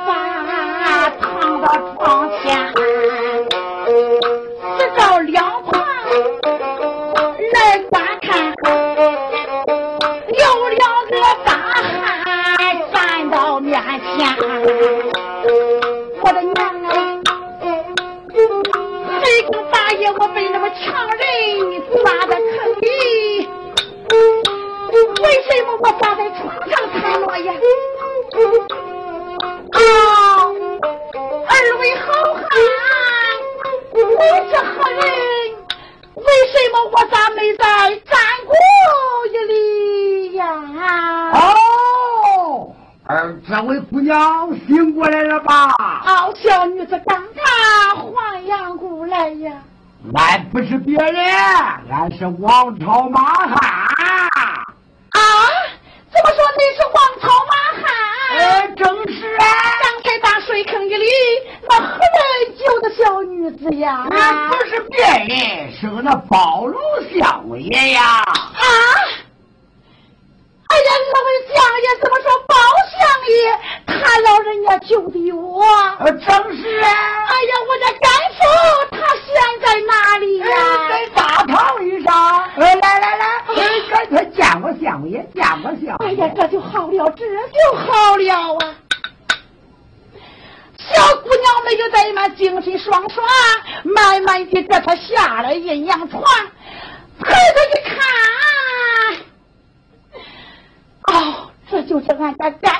啊躺到床阴阳床，抬头一看，哦，这就是俺家干。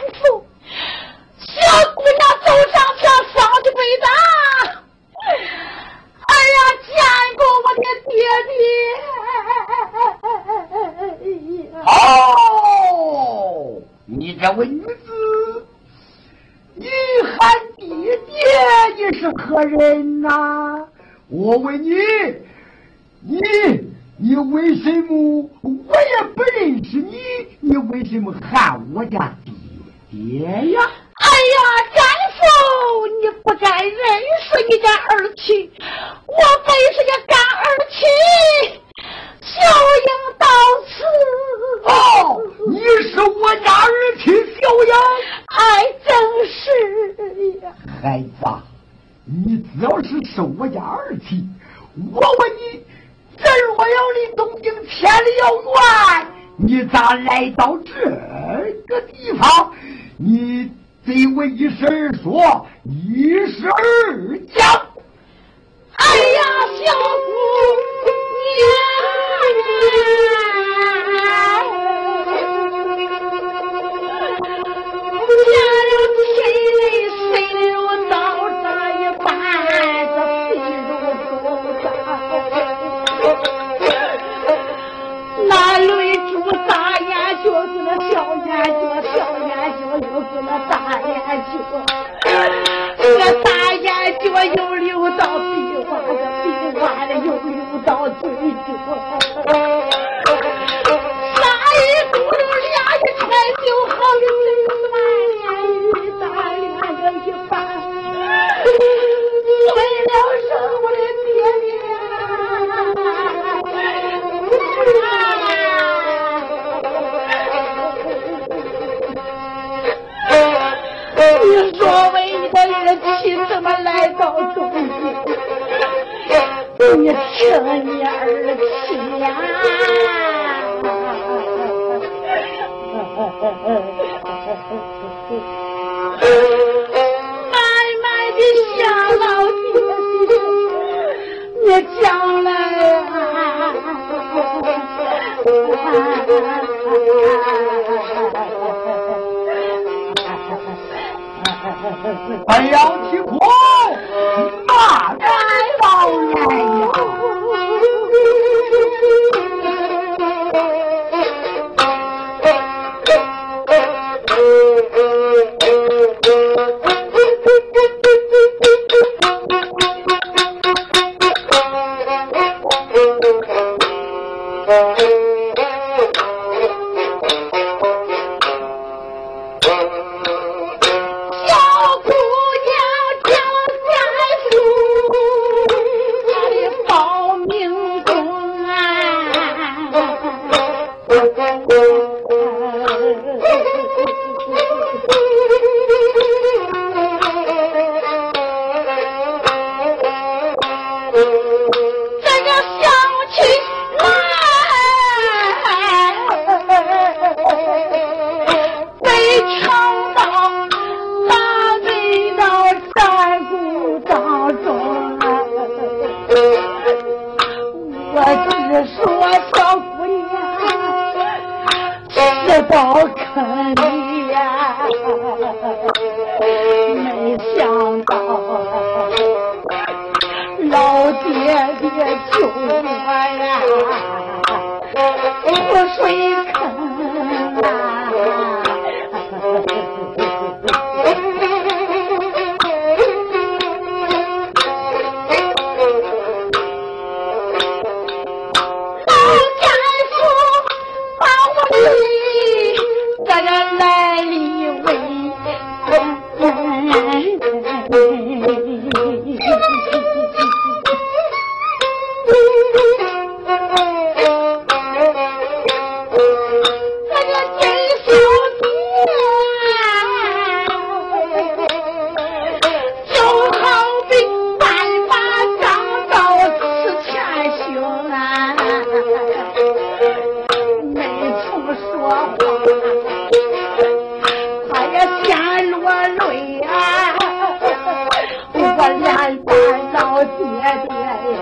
爹爹呀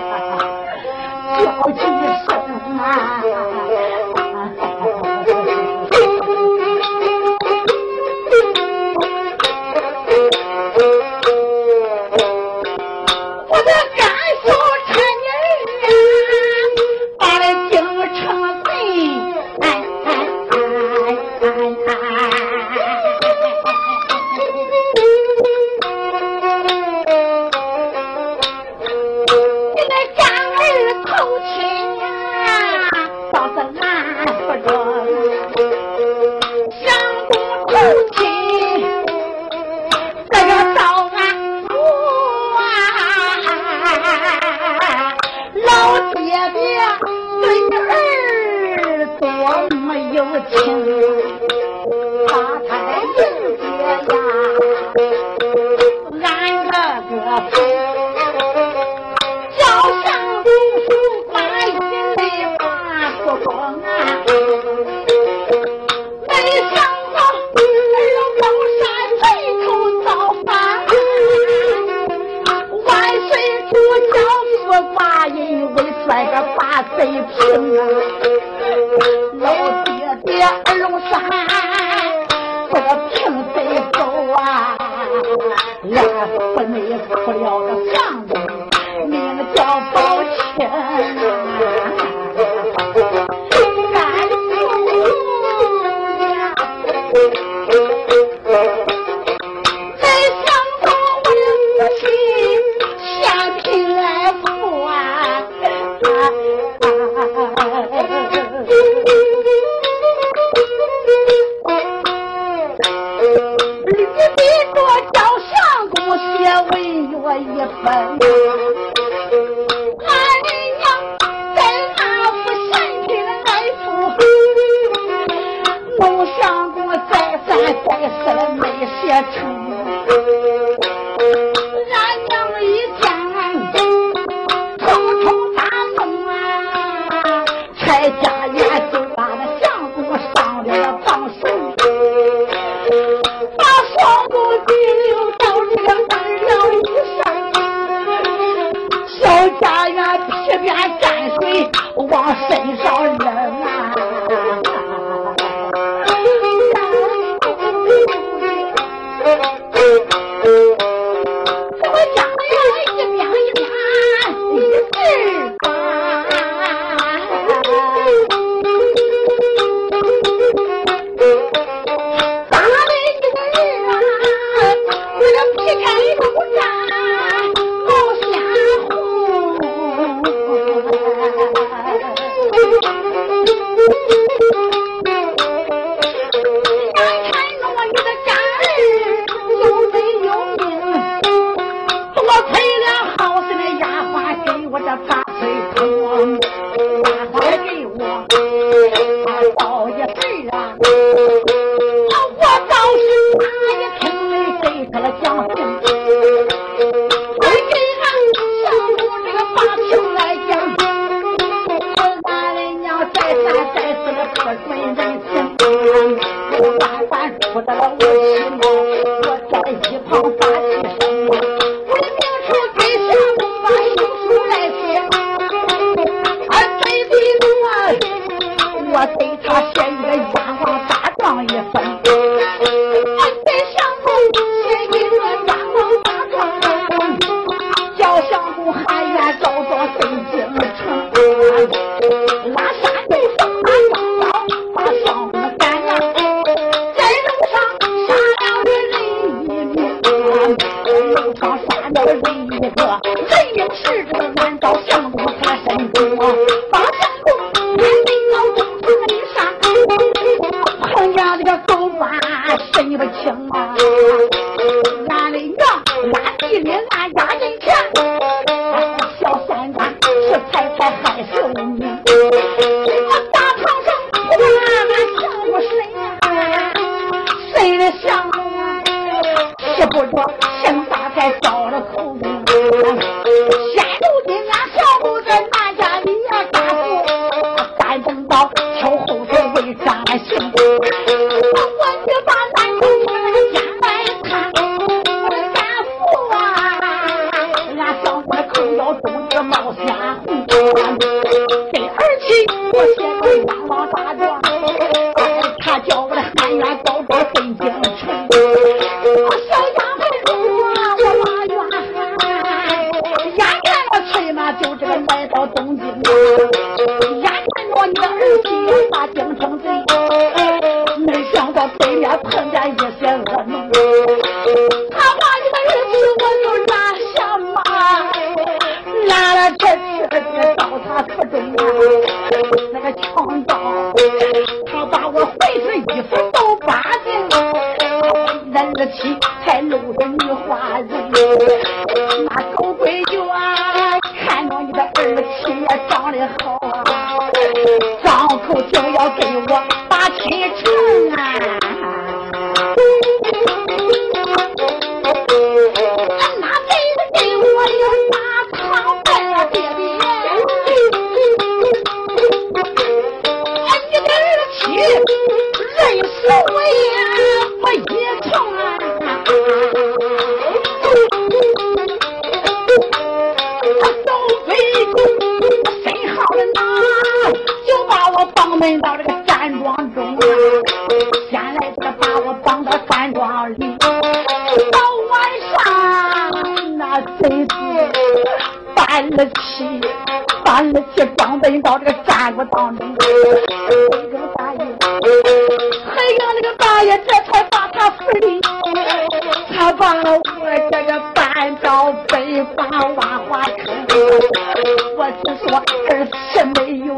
叫几声啊抱歉。放到饭庄里，到晚上那贼子搬了气，搬了气，装奔到这个战鼓当中，这个大爷，还有那个大爷，这才把他扶里，他把我这个搬到北方万花坑，我只说儿媳没有。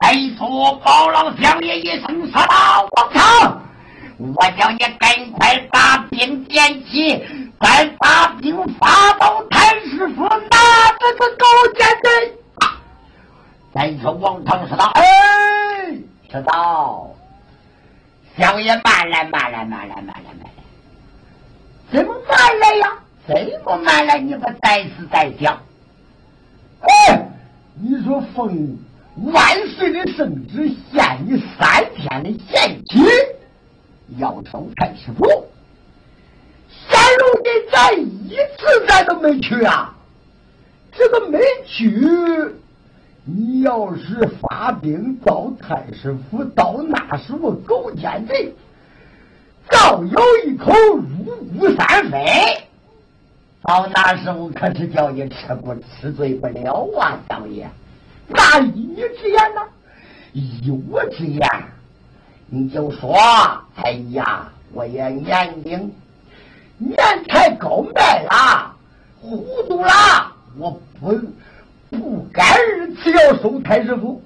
再说包老相爷一声说道我操！我叫你赶快把兵点起，快把兵发到谭师傅那这个高家镇。再说王成说道：“哎，师道，相爷慢来，慢来，慢来，慢来，慢来，怎么慢来呀？怎么慢来？你不呆死呆讲？哎，你说风。万岁的圣旨限你三天的限期，要到太师府。三路的，咱一次咱都没去啊。这个没去，你要是发兵到太师府，到那时候狗奸贼，倒有一口入骨三分，到那时候可是叫你吃不吃罪不了啊，少爷。那依你之言呢？依我之言，你就说：哎呀，我也年龄年太高迈了，糊涂了，我不不该二次要收太师傅。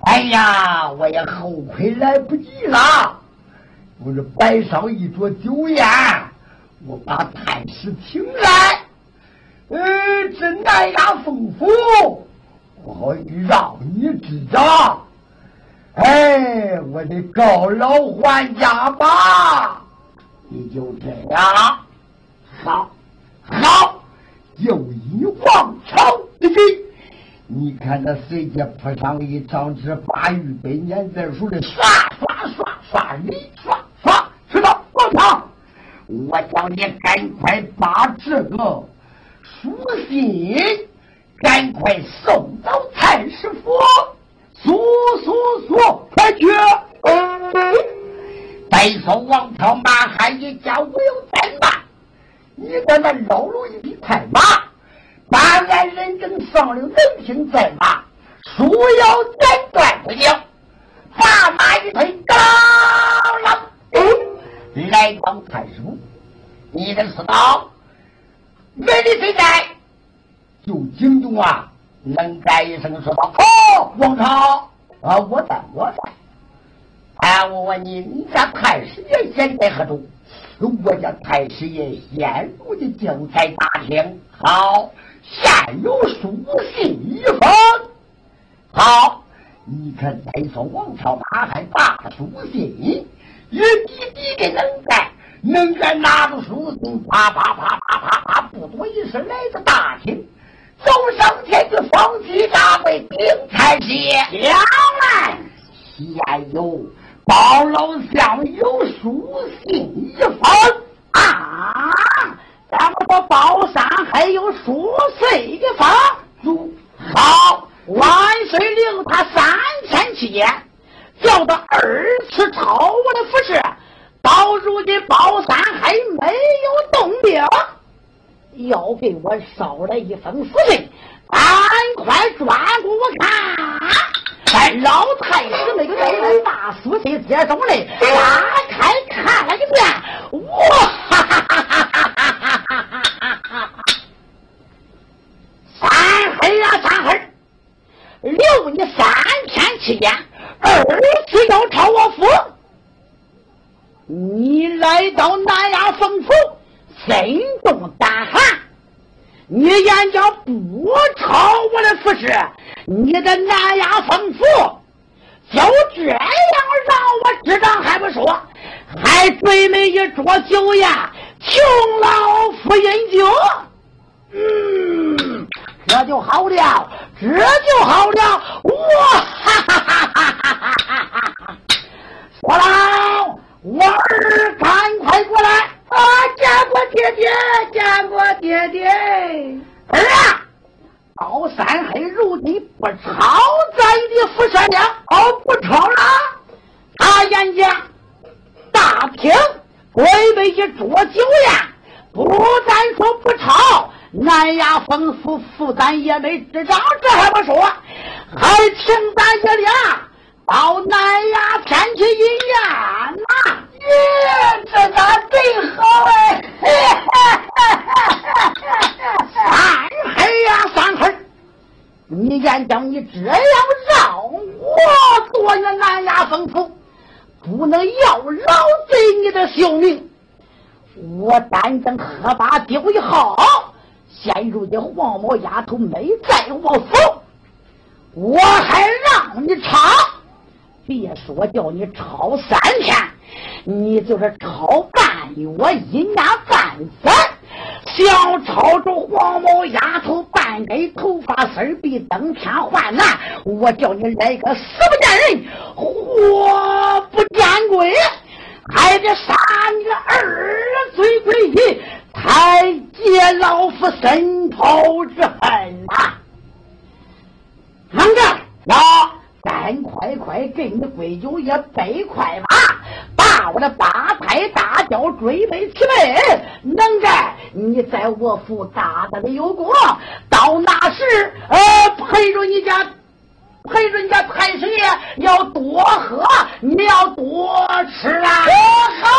哎呀，我也后悔来不及了。我这摆上一桌酒宴，我把太师请来，呃，这南亚丰富，我让你知道。哎，我得告老还家吧。你就这样，好，好，就以王朝之计。你看那随即铺上一张纸，把玉百年在手里，刷刷刷刷，你刷刷，知道王堂，我叫你赶快把这个书信赶快送到蔡师傅，速速速，快去！再说王朝马汉一家我有怠慢，你在那捞了一匹快马。把俺人正上了人听在马，树要斩断不行，把马一推，当啷，来到太师府。你的死道，人的谁在？就惊动啊，能干一声说道：“哦，王朝啊，我在，我在。哎，我问你，你家太师爷现在何处？我家太师爷现如今就在大厅。好。”现有书信一封，好，你看再说王朝马汉把书信一滴滴的能干，能干拿着书信，啪啪啪啪啪啪，不多一时来到大厅，走上前去双膝大跪，禀太师爷，将来现有包老相有书信一封啊。咱们说包山还有书信的法，好，万岁令他三天期间，叫他二次朝服侍，到如今包山还没有动兵，要给我捎来一封书信，赶快转给我看。哎，老太师那个大人把书信接中来，拉开看了一遍。哇哈哈哈哈哈哈！三黑呀，三黑，留你三天期间，二次要朝我府，你来到南衙风府。心中胆寒。你眼角不抄我的服饰，你的南衙封府就这样让我知道还不说，还准备一桌酒宴，请老夫饮酒。嗯，这就好了，这就好了。哇哈哈哈哈哈哈哈！说老，我儿赶快过来。见过爹爹，见过爹爹。儿啊，高三黑如今不抄咱的副帅了，哦，不抄了。他眼见大厅准备一桌酒宴，不但说不抄，南衙封府负担也没执掌，这还不说，还请咱爷俩到南衙天去饮宴呐。耶，这咋真好哎！三黑呀，三黑！你眼叫你这样让我做你南衙封府，不能要老贼你的性命。我单等喝罢酒以后，现如今黄毛丫头没在我府，我还让你抄，别说叫你抄三天。你就是抄半月，一年半载，想抄着黄毛丫头半根头发丝比登天换难，我叫你来个死不见人，活不见鬼，还得杀你个二罪归一，才解老夫深仇之恨呐！看着，啊，赶快快给你归九爷背快马。把我的八抬大轿准备齐备，能干你在我府大大的有功，到那时呃陪着你家陪着你家太师爷要多喝，你要多吃啊！好，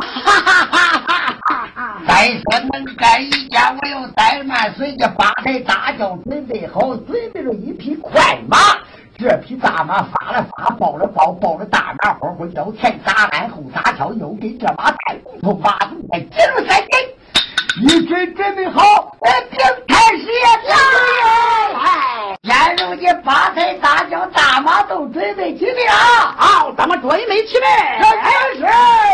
哈哈哈哈哈！再说能干一家，我又怠慢，随着八抬大轿准备好，准备了一匹快马。这匹大马发了发，抱了抱，抱了大马虎虎，腰前扎鞍，后砸跳，又给这马带骨头，马头带紧了三根，一准准备好，哎，兵开始呀！哎，现如今八抬大轿大马都准备齐备了，好，咱们准备齐备。这是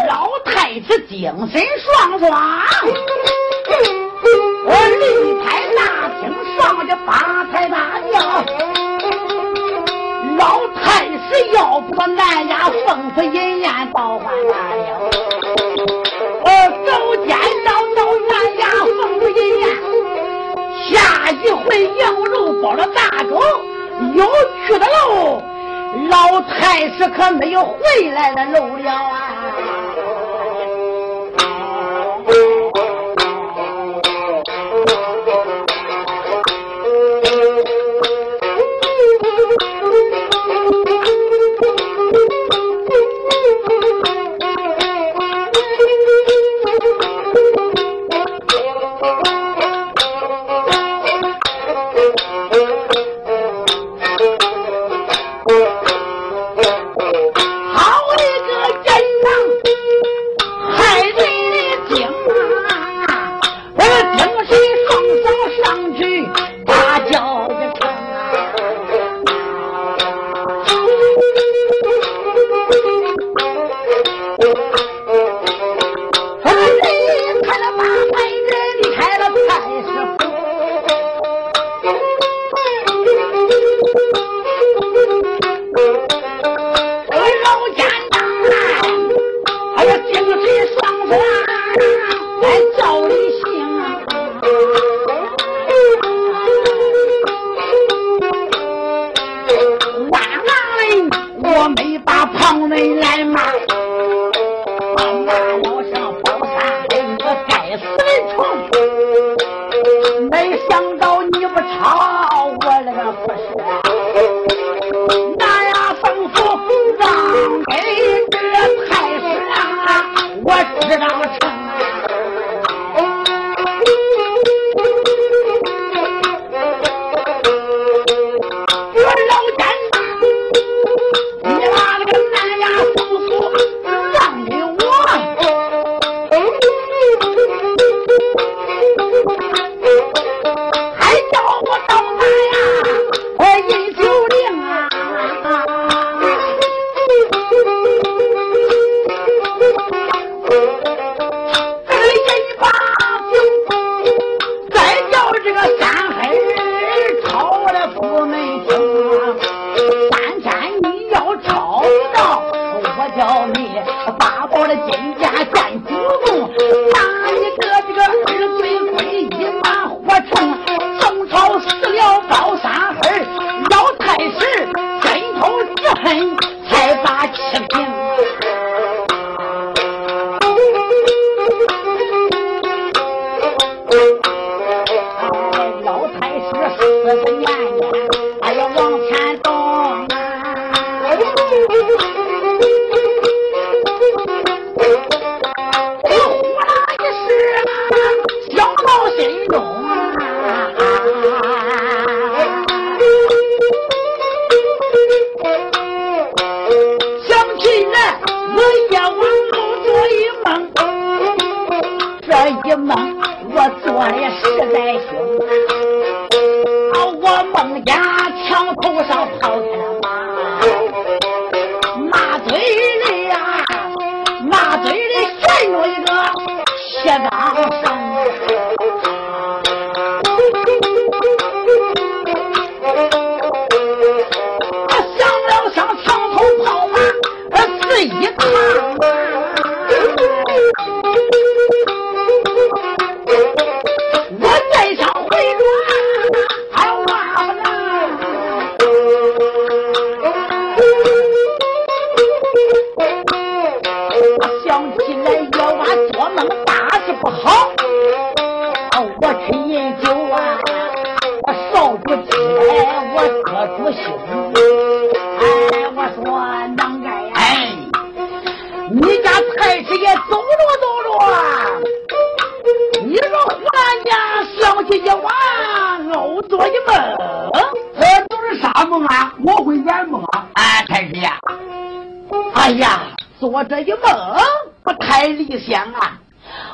老太子精神爽爽，我离开大厅上的八抬大南家凤府银燕包完了，走间道到南家凤府银燕，下一回羊肉包了大粥，有去的喽，老太师可没有回来的路了啊。不太理想啊！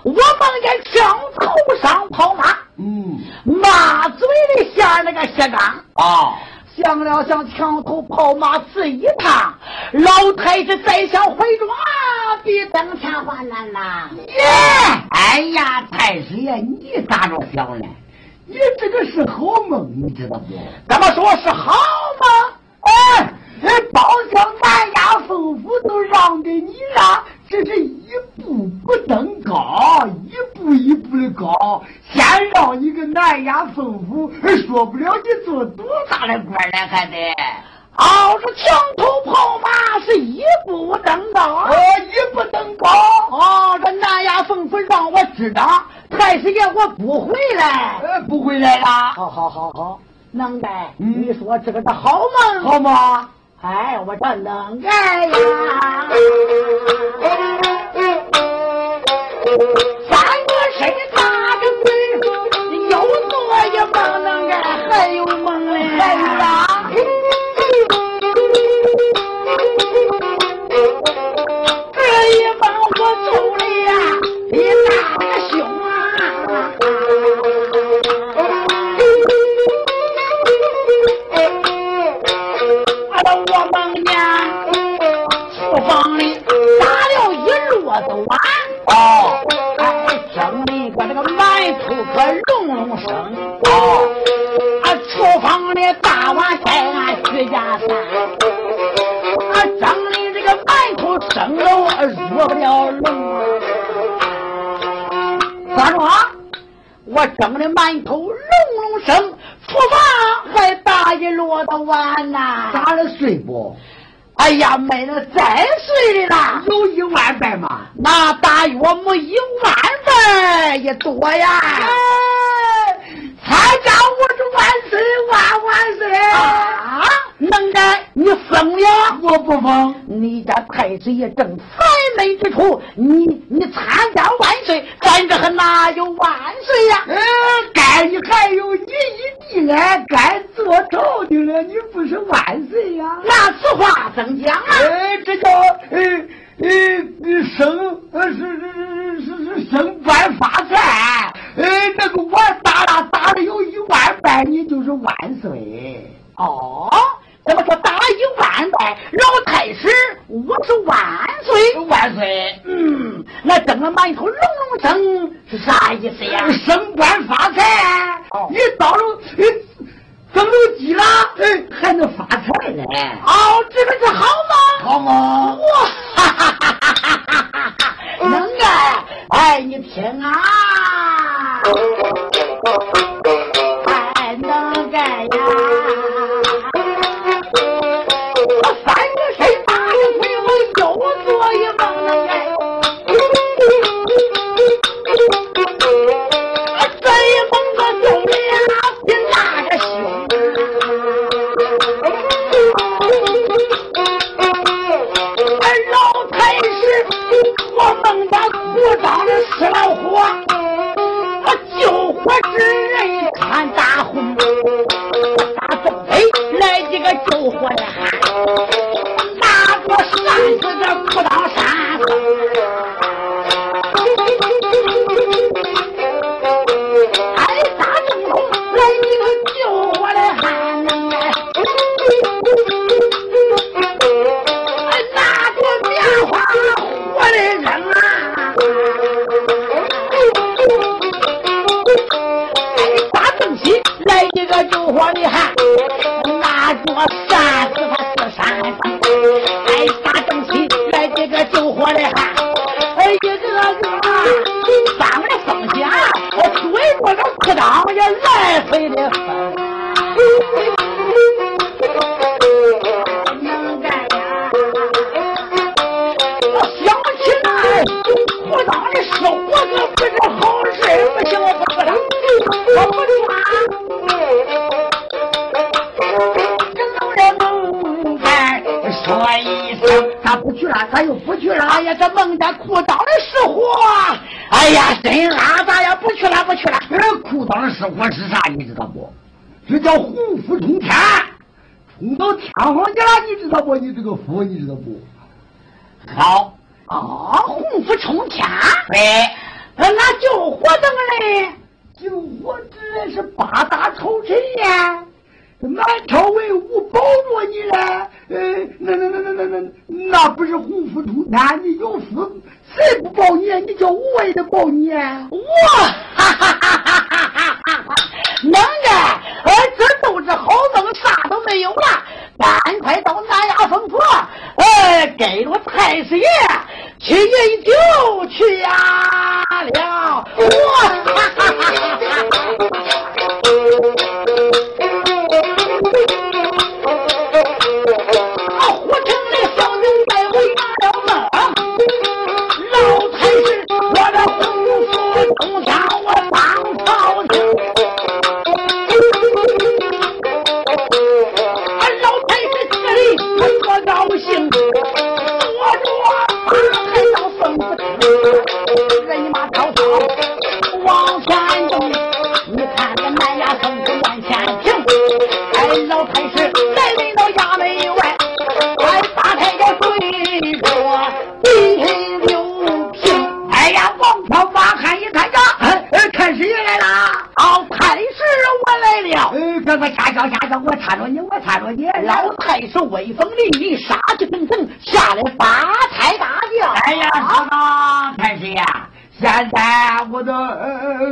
我梦见枪头上跑马，嗯，马嘴里下那个血缸啊，想了想，墙头跑马此一趟，老太师再想回庄，比登天还难呐！耶！哎呀，太师爷，你咋着想呢？你这个是好梦，你知道不？怎么说是好梦？哎。包厢南亚丰富都让给你了，这是一步不登高，一步一步的高。先让你个南亚丰府，说不了你做多大的官了，还得。哦，这墙头跑马是一步登高，哦，一步登高。哦，这南亚丰府让我知道，太师爷我不回来，呃，不回来了。好好好好，能耐，你说这个是好吗，好吗？哎，我这能干呀！三个身大着鬼，又做一梦能干，还有梦嘞！这一梦我做的呀，比大山，啊，蒸的这个馒头生了入不了笼啊，咋着？我蒸的馒头隆隆声。厨房还打一摞的碗呐，咋了碎不？哎呀，没了再碎的啦，有一万份吗？那大约没一万份也多呀！参加我这万岁万万岁啊！能耐，你疯了？我不疯。你家太师爷正财美之处，你你参加万岁，咱这还哪有万岁呀？嗯，该你还有你一地安，该做朝廷了，你不是万岁呀？那此话怎讲啊？哎，这叫呃呃升呃是是是是升官发财。哎，那个我打了打了有一万拜，你就是万岁。哦。怎么说打一万代老太师，我是万岁万岁。嗯，那整了馒头隆隆声是啥意思呀？升官发财。哦，你到了，增了鸡了，哎，还能发财呢。哦，这个是好吗？好吗？哇，哈哈哈哈哈哈！能啊！哎，你听啊！你知道不？你这个福，你知道不？好啊，鸿福冲天。对，那救火怎么嘞？救火自然是八大朝臣呀，满朝文武保着你嘞。呃，那那那那那那那不是洪福冲天？你有福，谁不保你？你叫我也得保你。我哈哈哈哈哈哈！能的，呃，这都是好梦，啥都没有了。赶快到南衙封府，哎，给我太师爷去饮酒去呀了。我哈哈哈哈我搀着你，我搀着你，老太师。威风凛凛，杀气腾腾，吓得八抬大轿。哎呀，说道太师爷，现在我的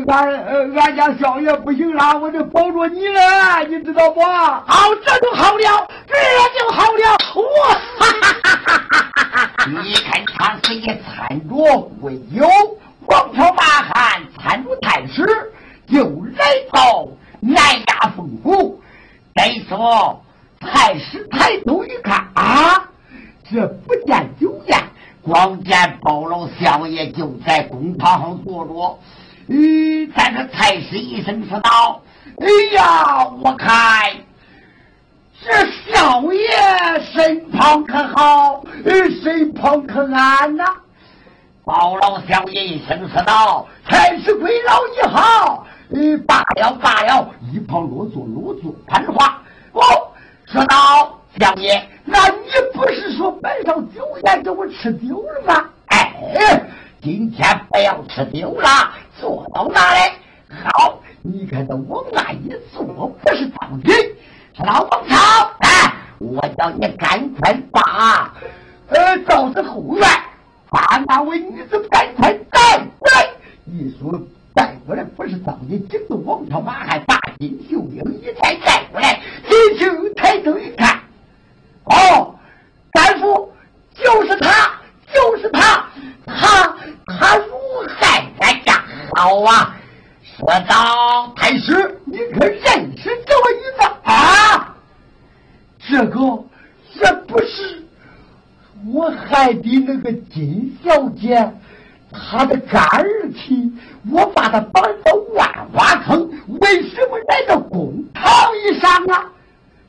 俺俺家少爷不行了，我得保着你了，你知道不？好，这就好了，这就好了。我哈哈哈哈哈哈！你看，太师爷参着贵友，王朝大汉参着太师，就来到南衙封府，再说。太师抬头一看啊，这不见酒宴，光见包老相爷就在公堂上坐着。嗯，咱这太师一声说道：“哎呀，我看这少爷身旁可好？身旁可安呐？包老少爷一声说道：“太师贵老你好。”嗯，罢了罢了，一旁落座落座攀话。哦，说道：“少爷，那你不是说摆上酒宴给我吃酒了吗？哎，今天不要吃酒了，坐到那里。好，你看到往那一坐，不是着急。老王朝，哎，我叫你赶快把呃赵子后院把那位女子赶快带过来。一说带过来，不是着急，惊动王朝马汉，把金秀英一抬带过来，一就抬头一看，哦，干夫就是他，就是他，他他如海呀，好啊。说道：“太师，你可认识这位一子啊？这个这不是我害的那个金小姐，他的干儿妻，我把他绑到万花坑，为什么来到公堂以上啊？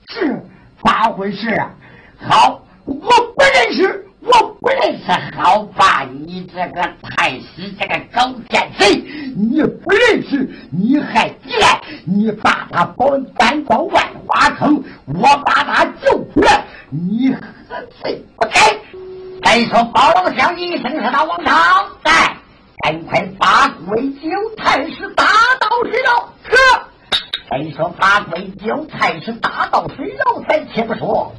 是咋回事啊？好，我不认识。”我不认识，好吧？你这个太师，这个狗奸贼，你不认识，你还进来？你把他绑赶到万花坑，我把他救出来，你何罪不该？再说包老乡一声说道：“王涛，来，赶快把鬼酒太师打到水牢。”呵。再说把鬼酒太师打到水牢，咱且不说。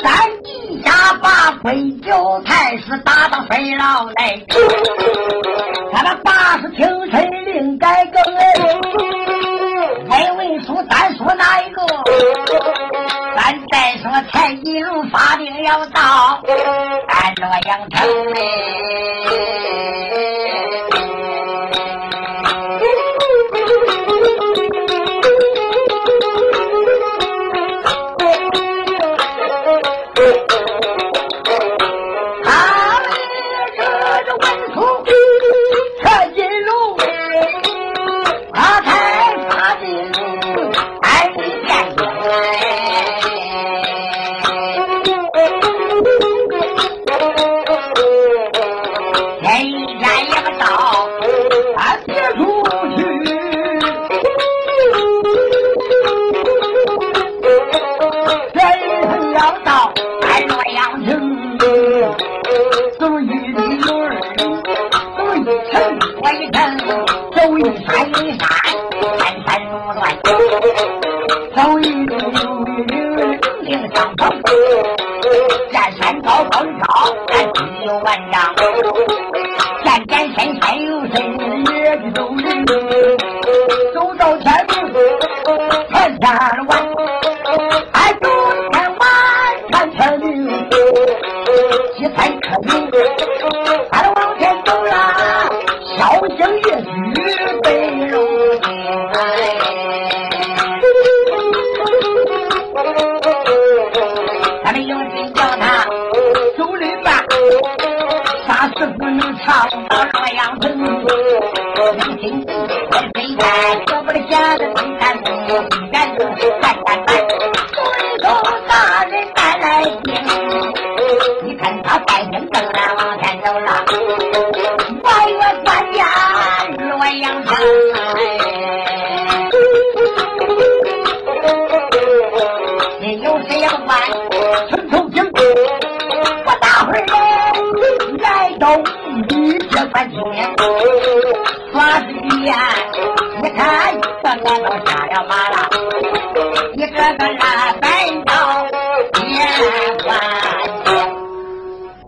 咱一下把鬼酒太师打到水牢内，他那八十清晨令改革，文文书咱说哪一个？咱再说蔡京发兵要到俺洛阳城嘞。下了马了，你这个烂本头！接管。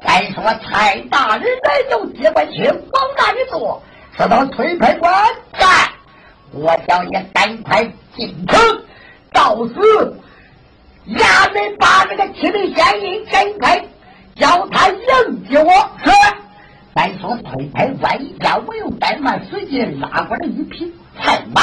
再说蔡大人来有接过权，包那人说：“说到推牌官在，我叫你赶快进城，到时衙门把这个七名嫌疑整开，叫他迎接我。”是。再说推牌官一下，我又带马随拉过来一匹菜马。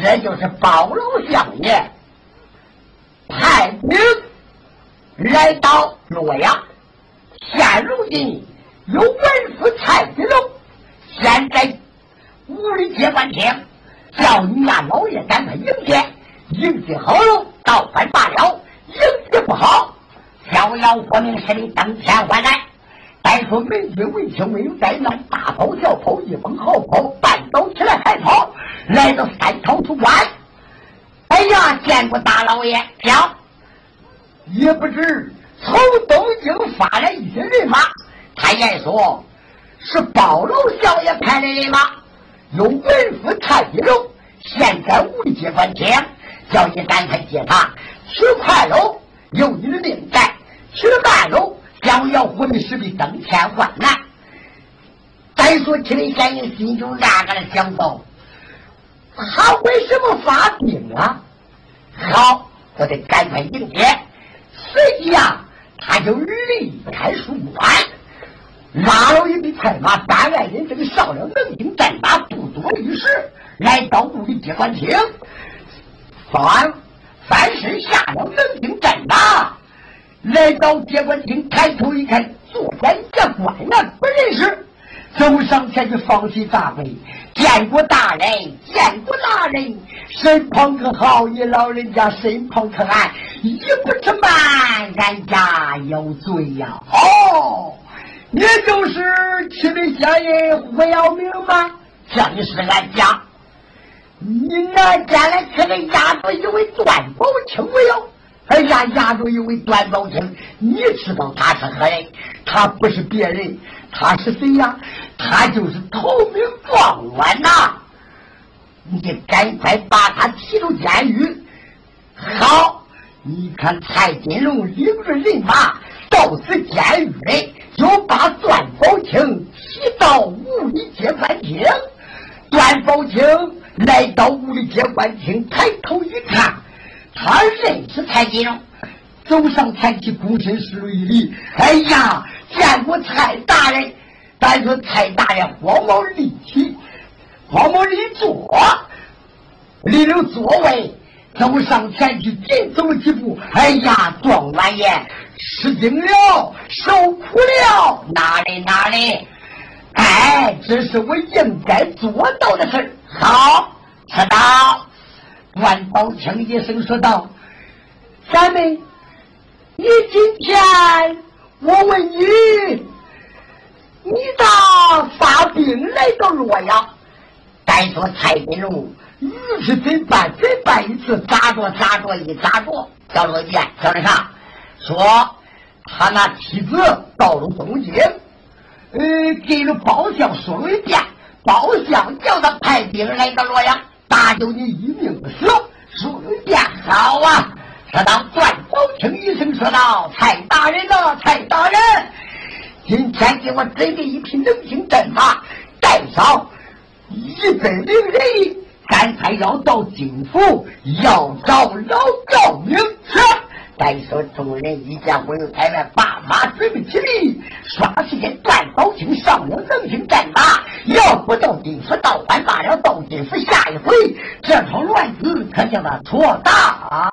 这就是包老相爷派兵来到洛阳，现如今有文夫蔡子龙，现在屋里接官厅，叫你家老爷赶快迎接，迎接好了，倒翻罢了；迎接不好。”逍遥活命使你登天还来。再说门军闻听没有灾难，大跑小跑，一蹦好跑，半走起来还跑，来到三朝出关。哎呀，见过大老爷，叫也不知从东京发来一些人马。太爷说是包老小爷派来的马，有文夫太一龙，现在无力接官厅，叫你赶快接他，取快喽，有你的命在。去了半路，将要活的势必登天换难。再说秦林县令心中暗暗的想到：他为什么发兵啊？好，我得赶快迎接。随即啊，他就离开书馆，拉了一匹快马，三万人这个上了能兵战马，不多一时，来到屋里接官厅，翻翻身下了能兵战马。来到接官厅，抬头一看，坐在一个官员不认识，走上前去放起大跪，见过大人，见过大人，身旁可好？你老人家身旁可安？一不吃慢，俺家有罪呀！哦，你就是七里乡人胡耀明吗？正是俺家。你那家来可能压着一位段宝清没有？哎呀，压着一位段宝清，你知道他是何人？他不是别人，他是谁呀？他就是头名状元呐！你赶快把他提到监狱。好，你看蔡金龙领着人马到此监狱里，就把段宝清提到五里接官厅。段宝清来到五里接官厅，抬头一看。他认识蔡金荣，走上前去躬身施了一礼。哎呀，见过蔡大人！但是蔡大人慌忙立起，慌忙立坐，立了座位，走上前去紧走了几步。哎呀，状元爷失惊了，受苦了，哪里哪里？哎，这是我应该做到的事好，知道。万宝清一声说道：“三妹，你今天我问你，你咋发兵来到洛阳？再说蔡金龙鱼是怎办？怎办一次？咋着咋着一咋着？叫罗杰，小人啥？说他那妻子到了东京，呃，给了包相说了一遍，包相叫他派兵来到洛阳。”搭救你一命不死，说一遍好啊！说到：“段宝清一声说道：“蔡大人呐，蔡大人，今天给我准备一匹能行战马，带上一百零人，赶快要到京府，要找老赵明。”去。再说众人一见回台来，把马准备起立，刷时间段宝清上了能行战马，要不到京府倒换罢了，到京府下一回，这场乱子可叫他错大了。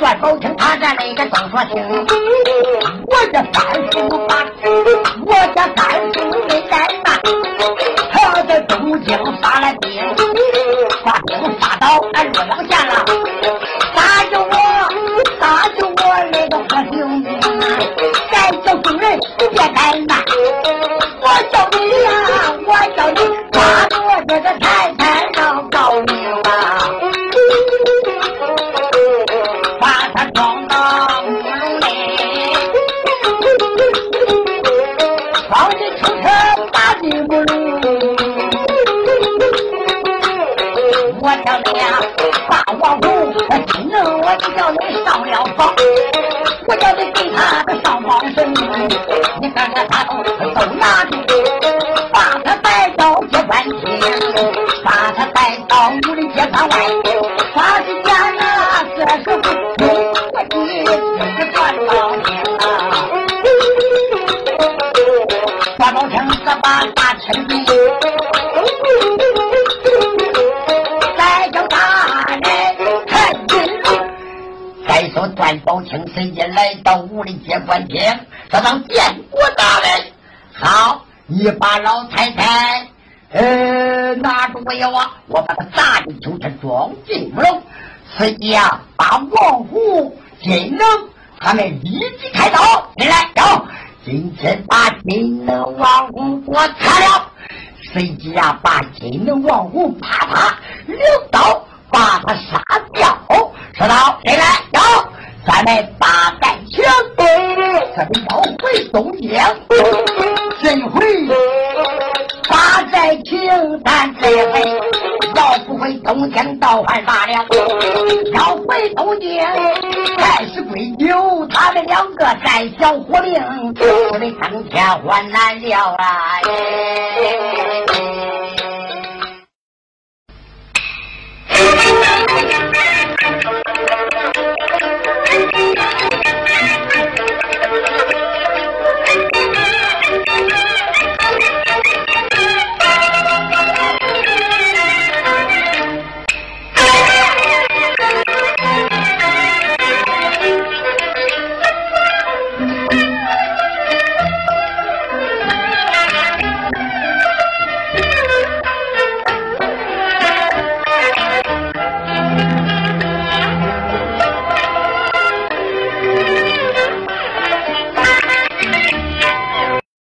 看段宝清他在那个正说听，我这三叔把，说段宝清随即来到屋里接官厅，说当见过大人。好，你把老太太呃拿住我要啊？我把他砸进秋车，装进木笼。随即啊，把王虎、金能他们立即开刀。进来，走，今天把金能、王虎给我砍了。随即啊，把金能王虎啪啪领刀把他杀掉。说道：“谁来？有，咱们把感情，咱们要回东京，这一回把在情，咱这回要不回东京倒还罢了。要回东京，还是归咎他们两个在小火令，因为当天还难了啊！